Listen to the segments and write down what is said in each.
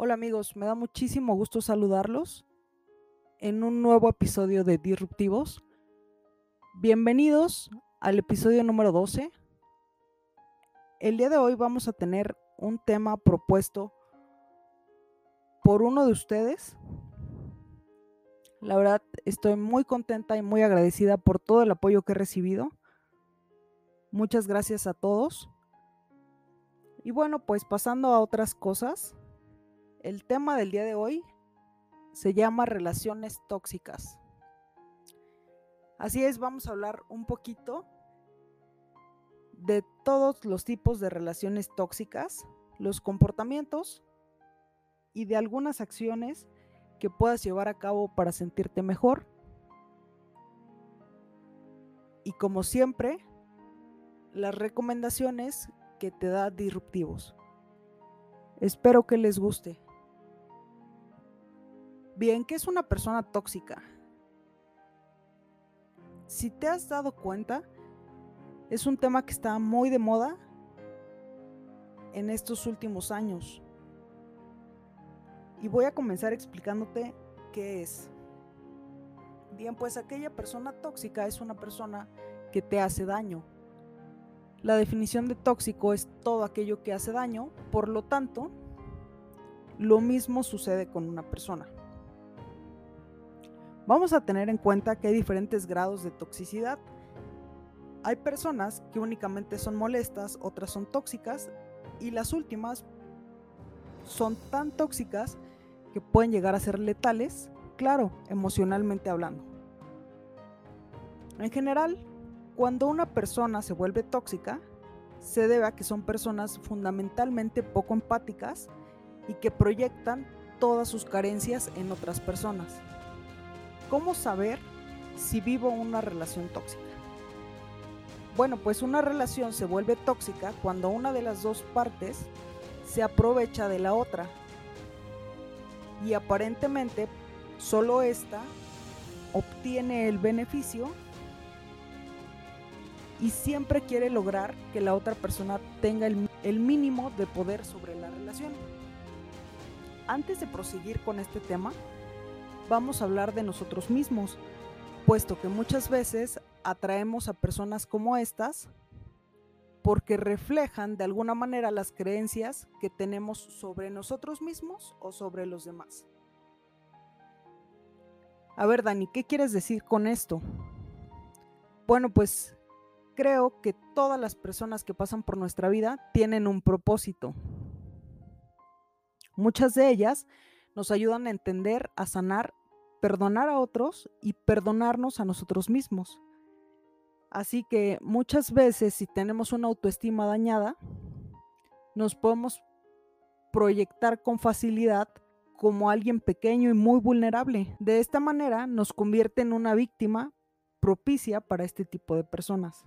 Hola amigos, me da muchísimo gusto saludarlos en un nuevo episodio de Disruptivos. Bienvenidos al episodio número 12. El día de hoy vamos a tener un tema propuesto por uno de ustedes. La verdad estoy muy contenta y muy agradecida por todo el apoyo que he recibido. Muchas gracias a todos. Y bueno, pues pasando a otras cosas, el tema del día de hoy se llama relaciones tóxicas. Así es, vamos a hablar un poquito de todos los tipos de relaciones tóxicas, los comportamientos y de algunas acciones que puedas llevar a cabo para sentirte mejor. Y como siempre, las recomendaciones que te da disruptivos. Espero que les guste. Bien, ¿qué es una persona tóxica? Si te has dado cuenta, es un tema que está muy de moda en estos últimos años. Y voy a comenzar explicándote qué es. Bien, pues aquella persona tóxica es una persona que te hace daño. La definición de tóxico es todo aquello que hace daño, por lo tanto, lo mismo sucede con una persona. Vamos a tener en cuenta que hay diferentes grados de toxicidad. Hay personas que únicamente son molestas, otras son tóxicas y las últimas son tan tóxicas que pueden llegar a ser letales, claro, emocionalmente hablando. En general, cuando una persona se vuelve tóxica, se debe a que son personas fundamentalmente poco empáticas y que proyectan todas sus carencias en otras personas. ¿Cómo saber si vivo una relación tóxica? Bueno, pues una relación se vuelve tóxica cuando una de las dos partes se aprovecha de la otra. Y aparentemente solo esta obtiene el beneficio y siempre quiere lograr que la otra persona tenga el, mínimo de poder sobre la relación. Antes de proseguir con este tema, vamos a hablar de nosotros mismos, puesto que muchas veces atraemos a personas como estas porque reflejan de alguna manera las creencias que tenemos sobre nosotros mismos o sobre los demás. A ver, Dani, ¿qué quieres decir con esto? Bueno, pues creo que todas las personas que pasan por nuestra vida tienen un propósito. Muchas de ellas nos ayudan a entender, a sanar perdonar a otros y perdonarnos a nosotros mismos. Así que muchas veces si tenemos una autoestima dañada, nos podemos proyectar con facilidad como alguien pequeño y muy vulnerable. De esta manera nos convierte en una víctima propicia para este tipo de personas.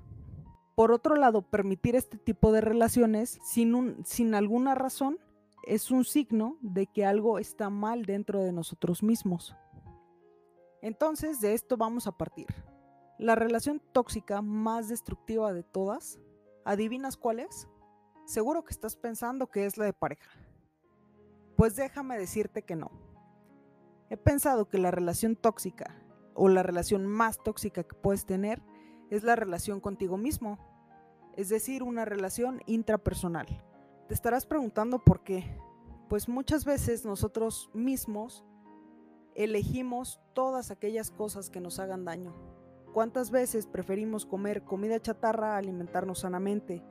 Por otro lado, permitir este tipo de relaciones sin, sin alguna razón es un signo de que algo está mal dentro de nosotros mismos. Entonces, de esto vamos a partir. La relación tóxica más destructiva de todas, ¿adivinas cuál es? Seguro que estás pensando que es la de pareja. Pues déjame decirte que no. He pensado que la relación tóxica o la relación más tóxica que puedes tener es la relación contigo mismo, es decir, una relación intrapersonal. Te estarás preguntando por qué. Pues muchas veces nosotros mismos elegimos todas aquellas cosas que nos hagan daño. ¿Cuántas veces preferimos comer comida chatarra a alimentarnos sanamente?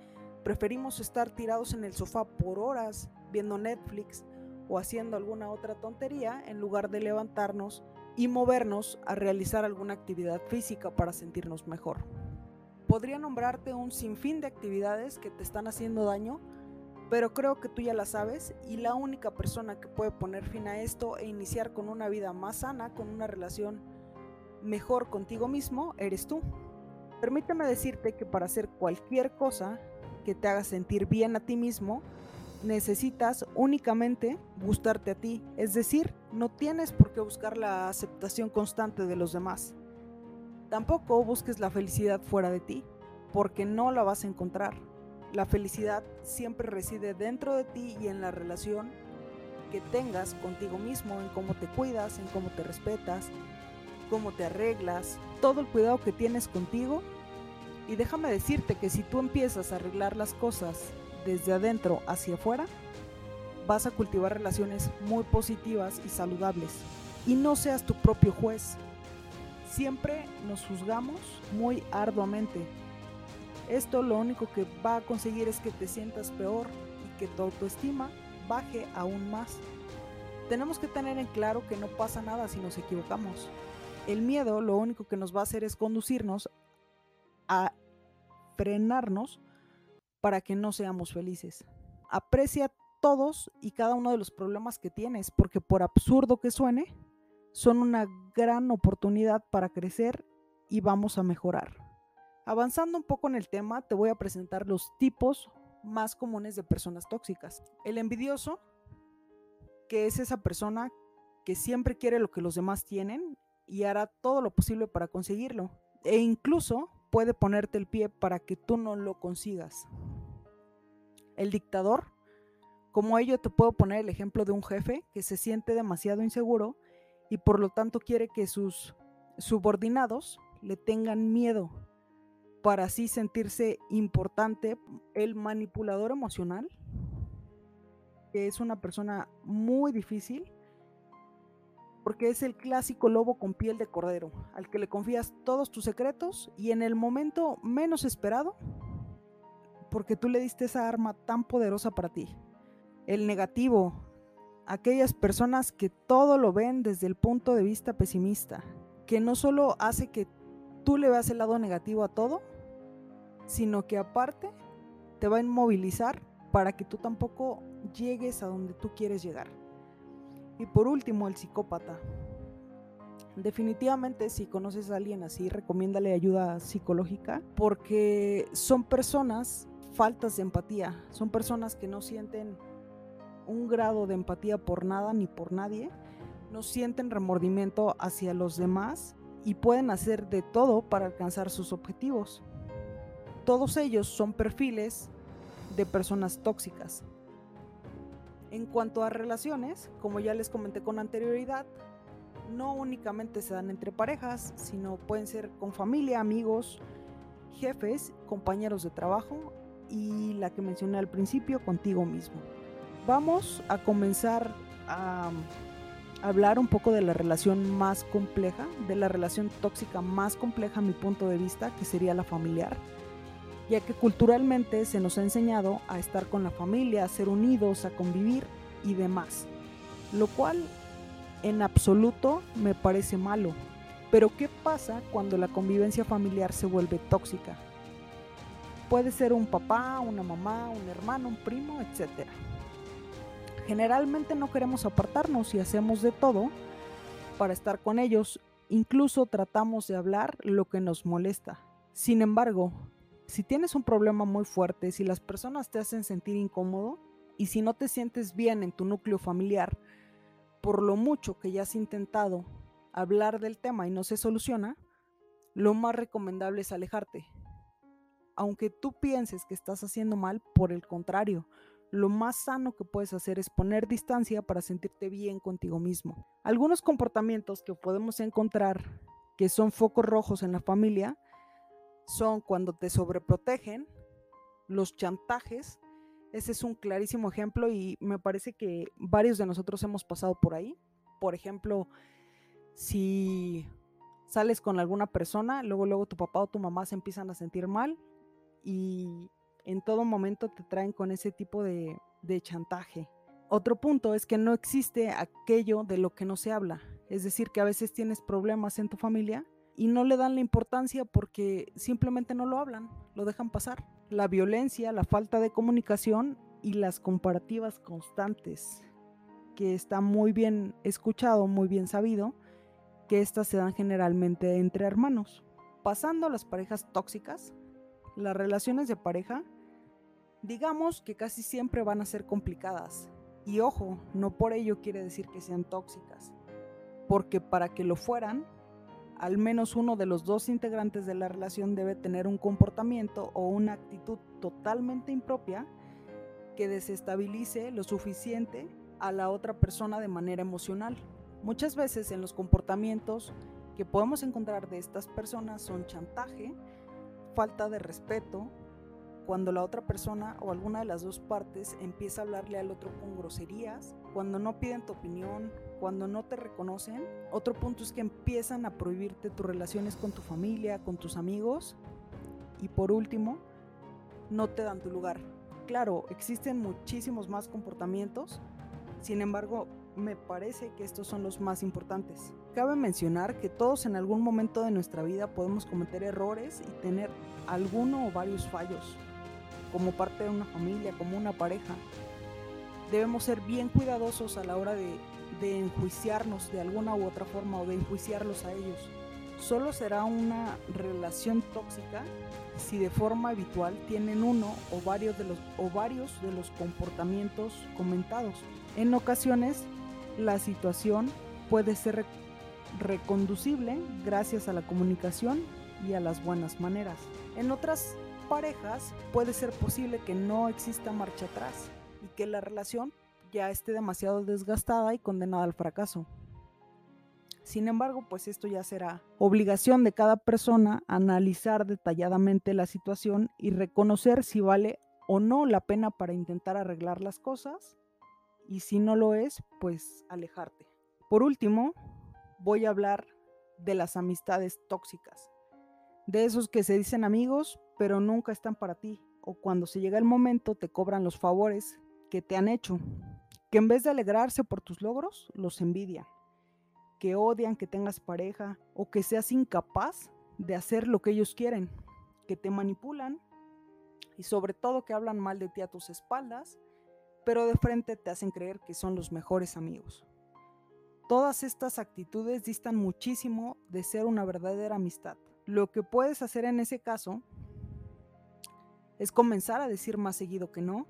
Preferimos estar tirados en el sofá por horas viendo Netflix o haciendo alguna otra tontería en lugar de levantarnos y movernos a realizar alguna actividad física para sentirnos mejor. Podría nombrarte un sinfín de actividades que te están haciendo daño pero creo que tú ya la sabes y la única persona que puede poner fin a esto e iniciar con una vida más sana, con una relación mejor contigo mismo, eres tú. Permíteme decirte que para hacer cualquier cosa que te haga sentir bien a ti mismo, necesitas únicamente gustarte a ti, es decir, no tienes por qué buscar la aceptación constante de los demás. Tampoco busques la felicidad fuera de ti, porque no la vas a encontrar. La felicidad siempre reside dentro de ti y en la relación que tengas contigo mismo, en cómo te cuidas, en cómo te respetas, cómo te arreglas, todo el cuidado que tienes contigo. Y déjame decirte que si tú empiezas a arreglar las cosas desde adentro hacia afuera, vas a cultivar relaciones muy positivas y saludables. Y no seas tu propio juez. Siempre nos juzgamos muy arduamente. Esto lo único que va a conseguir es que te sientas peor y que tu autoestima baje aún más. Tenemos que tener en claro que no pasa nada si nos equivocamos. El miedo lo único que nos va a hacer es conducirnos a frenarnos para que no seamos felices. Aprecia todos y cada uno de los problemas que tienes, porque por absurdo que suene, son una gran oportunidad para crecer y vamos a mejorar. Avanzando un poco en el tema, te voy a presentar los tipos más comunes de personas tóxicas. El envidioso, que es esa persona que siempre quiere lo que los demás tienen y hará todo lo posible para conseguirlo. E incluso puede ponerte el pie para que tú no lo consigas. El dictador, como ello te puedo poner el ejemplo de un jefe que se siente demasiado inseguro y por lo tanto quiere que sus subordinados le tengan miedo para así sentirse importante. El manipulador emocional, que es una persona muy difícil, porque es el clásico lobo con piel de cordero, al que le confías todos tus secretos y en el momento menos esperado, porque tú le diste esa arma tan poderosa para ti el negativo, aquellas personas que todo lo ven desde el punto de vista pesimista, que no solo hace que tú le veas el lado negativo a todo, sino que aparte te va a inmovilizar para que tú tampoco llegues a donde tú quieres llegar. Y por último, el psicópata. Definitivamente si conoces a alguien así, recomiéndale ayuda psicológica porque son personas faltas de empatía, son personas que no sienten un grado de empatía por nada ni por nadie, no sienten remordimiento hacia los demás y pueden hacer de todo para alcanzar sus objetivos. Todos ellos son perfiles de personas tóxicas. En cuanto a relaciones, como ya les comenté con anterioridad, no únicamente se dan entre parejas, sino pueden ser con familia, amigos, jefes, compañeros de trabajo y la que mencioné al principio, contigo mismo vamos a comenzar a hablar un poco de la relación más compleja, de la relación tóxica más compleja a mi punto de vista, que sería la familiar, ya que culturalmente se nos ha enseñado a estar con la familia, a ser unidos, a convivir y demás, lo cual en absoluto me parece malo. Pero ¿qué pasa cuando la convivencia familiar se vuelve tóxica? Puede ser un papá, una mamá, un hermano, un primo, etcétera Generalmente no queremos apartarnos y hacemos de todo para estar con ellos. Incluso tratamos de hablar lo que nos molesta. Sin embargo, si tienes un problema muy fuerte, si las personas te hacen sentir incómodo y si no te sientes bien en tu núcleo familiar, por lo mucho que ya has intentado hablar del tema y no se soluciona, lo más recomendable es alejarte. Aunque tú pienses que estás haciendo mal, por el contrario, lo más sano que puedes hacer es poner distancia para sentirte bien contigo mismo. Algunos comportamientos que podemos encontrar que son focos rojos en la familia son cuando te sobreprotegen, los chantajes, ese es un clarísimo ejemplo y me parece que varios de nosotros hemos pasado por ahí. Por ejemplo, si sales con alguna persona, luego luego tu papá o tu mamá se empiezan a sentir mal y en todo momento te traen con ese tipo de, chantaje. Otro punto es que no existe aquello de lo que no se habla. Es decir, que a veces tienes problemas en tu familia y no le dan la importancia porque simplemente no lo hablan, lo dejan pasar. La violencia, la falta de comunicación y las comparativas constantes, que está muy bien escuchado, muy bien sabido, que estas se dan generalmente entre hermanos. Pasando a las parejas tóxicas, las relaciones de pareja, digamos que casi siempre van a ser complicadas. Y ojo, no por ello quiere decir que sean tóxicas, porque para que lo fueran, al menos uno de los dos integrantes de la relación debe tener un comportamiento o una actitud totalmente impropia que desestabilice lo suficiente a la otra persona de manera emocional. Muchas veces en los comportamientos que podemos encontrar de estas personas son chantaje, falta de respeto, cuando la otra persona o alguna de las dos partes empieza a hablarle al otro con groserías, cuando no piden tu opinión, cuando no te reconocen. Otro punto es que empiezan a prohibirte tus relaciones con tu familia, con tus amigos. Y por último, no te dan tu lugar. Claro, existen muchísimos más comportamientos, sin embargo, me parece que estos son los más importantes. Cabe mencionar que todos en algún momento de nuestra vida podemos cometer errores y tener alguno o varios fallos, como parte de una familia, como una pareja. Debemos ser bien cuidadosos a la hora de, enjuiciarnos de alguna u otra forma o de enjuiciarlos a ellos. Solo será una relación tóxica si de forma habitual tienen uno o varios de los, o varios de los comportamientos comentados. En ocasiones, la situación puede ser reconducible gracias a la comunicación y a las buenas maneras. En otras parejas puede ser posible que no exista marcha atrás y que la relación ya esté demasiado desgastada y condenada al fracaso. Sin embargo, pues esto ya será obligación de cada persona analizar detalladamente la situación y reconocer si vale o no la pena para intentar arreglar las cosas y si no lo es, pues alejarte. Por último, voy a hablar de las amistades tóxicas, de esos que se dicen amigos, pero nunca están para ti, o cuando se llega el momento te cobran los favores que te han hecho, que en vez de alegrarse por tus logros, los envidian, que odian que tengas pareja o que seas incapaz de hacer lo que ellos quieren, que te manipulan y sobre todo que hablan mal de ti a tus espaldas pero de frente te hacen creer que son los mejores amigos. Todas estas actitudes distan muchísimo de ser una verdadera amistad. Lo que puedes hacer en ese caso es comenzar a decir más seguido que no,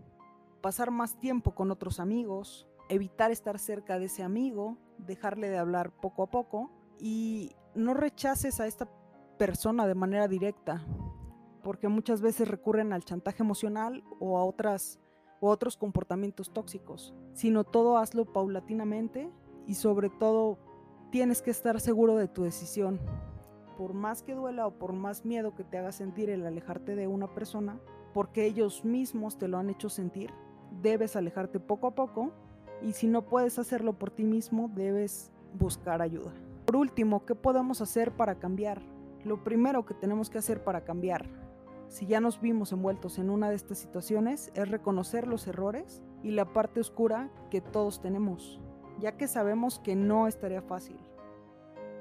pasar más tiempo con otros amigos, evitar estar cerca de ese amigo, dejarle de hablar poco a poco y no rechaces a esta persona de manera directa, porque muchas veces recurren al chantaje emocional o a otras o otros comportamientos tóxicos, sino todo hazlo paulatinamente y sobre todo tienes que estar seguro de tu decisión. Por más que duela o por más miedo que te haga sentir el alejarte de una persona, porque ellos mismos te lo han hecho sentir, debes alejarte poco a poco y si no puedes hacerlo por ti mismo, debes buscar ayuda. Por último, ¿qué podemos hacer para cambiar? Lo primero que tenemos que hacer para cambiar si ya nos vimos envueltos en una de estas situaciones, es reconocer los errores y la parte oscura que todos tenemos, ya que sabemos que no estaría fácil.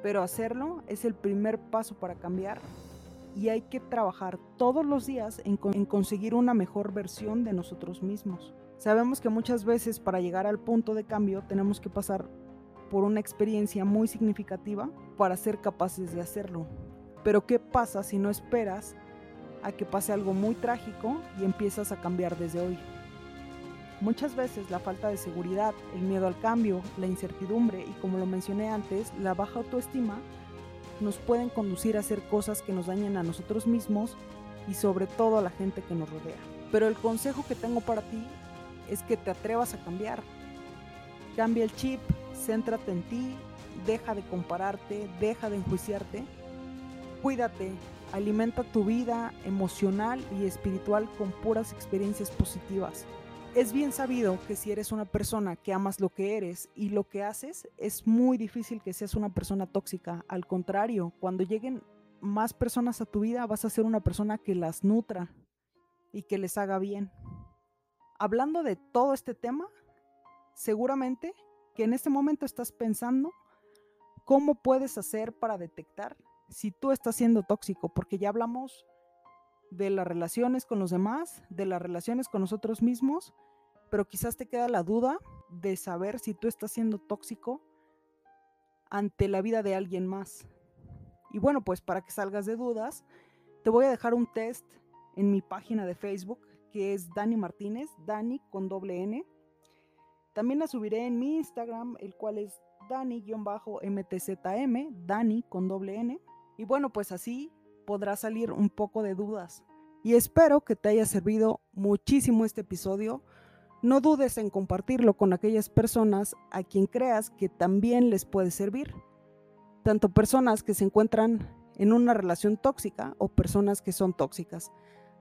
Pero hacerlo es el primer paso para cambiar y hay que trabajar todos los días en, conseguir una mejor versión de nosotros mismos. Sabemos que muchas veces para llegar al punto de cambio tenemos que pasar por una experiencia muy significativa para ser capaces de hacerlo. Pero ¿qué pasa si no esperas a que pase algo muy trágico y empiezas a cambiar desde hoy. Muchas veces la falta de seguridad, el miedo al cambio, la incertidumbre y como lo mencioné antes, la baja autoestima nos pueden conducir a hacer cosas que nos dañen a nosotros mismos y sobre todo a la gente que nos rodea. Pero el consejo que tengo para ti es que te atrevas a cambiar. Cambia el chip, céntrate en ti, deja de compararte, deja de enjuiciarte. Cuídate, Alimenta tu vida emocional y espiritual con puras experiencias positivas. Es bien sabido que si eres una persona que amas lo que eres y lo que haces, es muy difícil que seas una persona tóxica. Al contrario, cuando lleguen más personas a tu vida, vas a ser una persona que las nutra y que les haga bien. Hablando de todo este tema, seguramente que en este momento estás pensando cómo puedes hacer para detectar si tú estás siendo tóxico, porque ya hablamos de las relaciones con los demás, de las relaciones con nosotros mismos, pero quizás te queda la duda de saber si tú estás siendo tóxico ante la vida de alguien más. Y bueno, pues para que salgas de dudas, te voy a dejar un test en mi página de Facebook, que es Dani Martínez, Dani con doble N. También la subiré en mi Instagram, el cual es Dani-MTZM, Dani con doble N. Y bueno, pues así podrá salir un poco de dudas. Y espero que te haya servido muchísimo este episodio. No dudes en compartirlo con aquellas personas a quien creas que también les puede servir, tanto personas que se encuentran en una relación tóxica o personas que son tóxicas.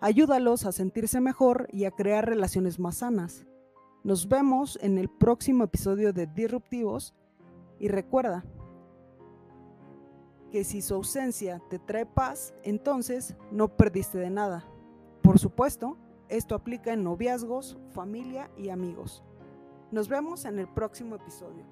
Ayúdalos a sentirse mejor y a crear relaciones más sanas. Nos vemos en el próximo episodio de Disruptivos y recuerda que si su ausencia te trae paz, entonces no perdiste de nada. Por supuesto, esto aplica en noviazgos, familia y amigos. Nos vemos en el próximo episodio.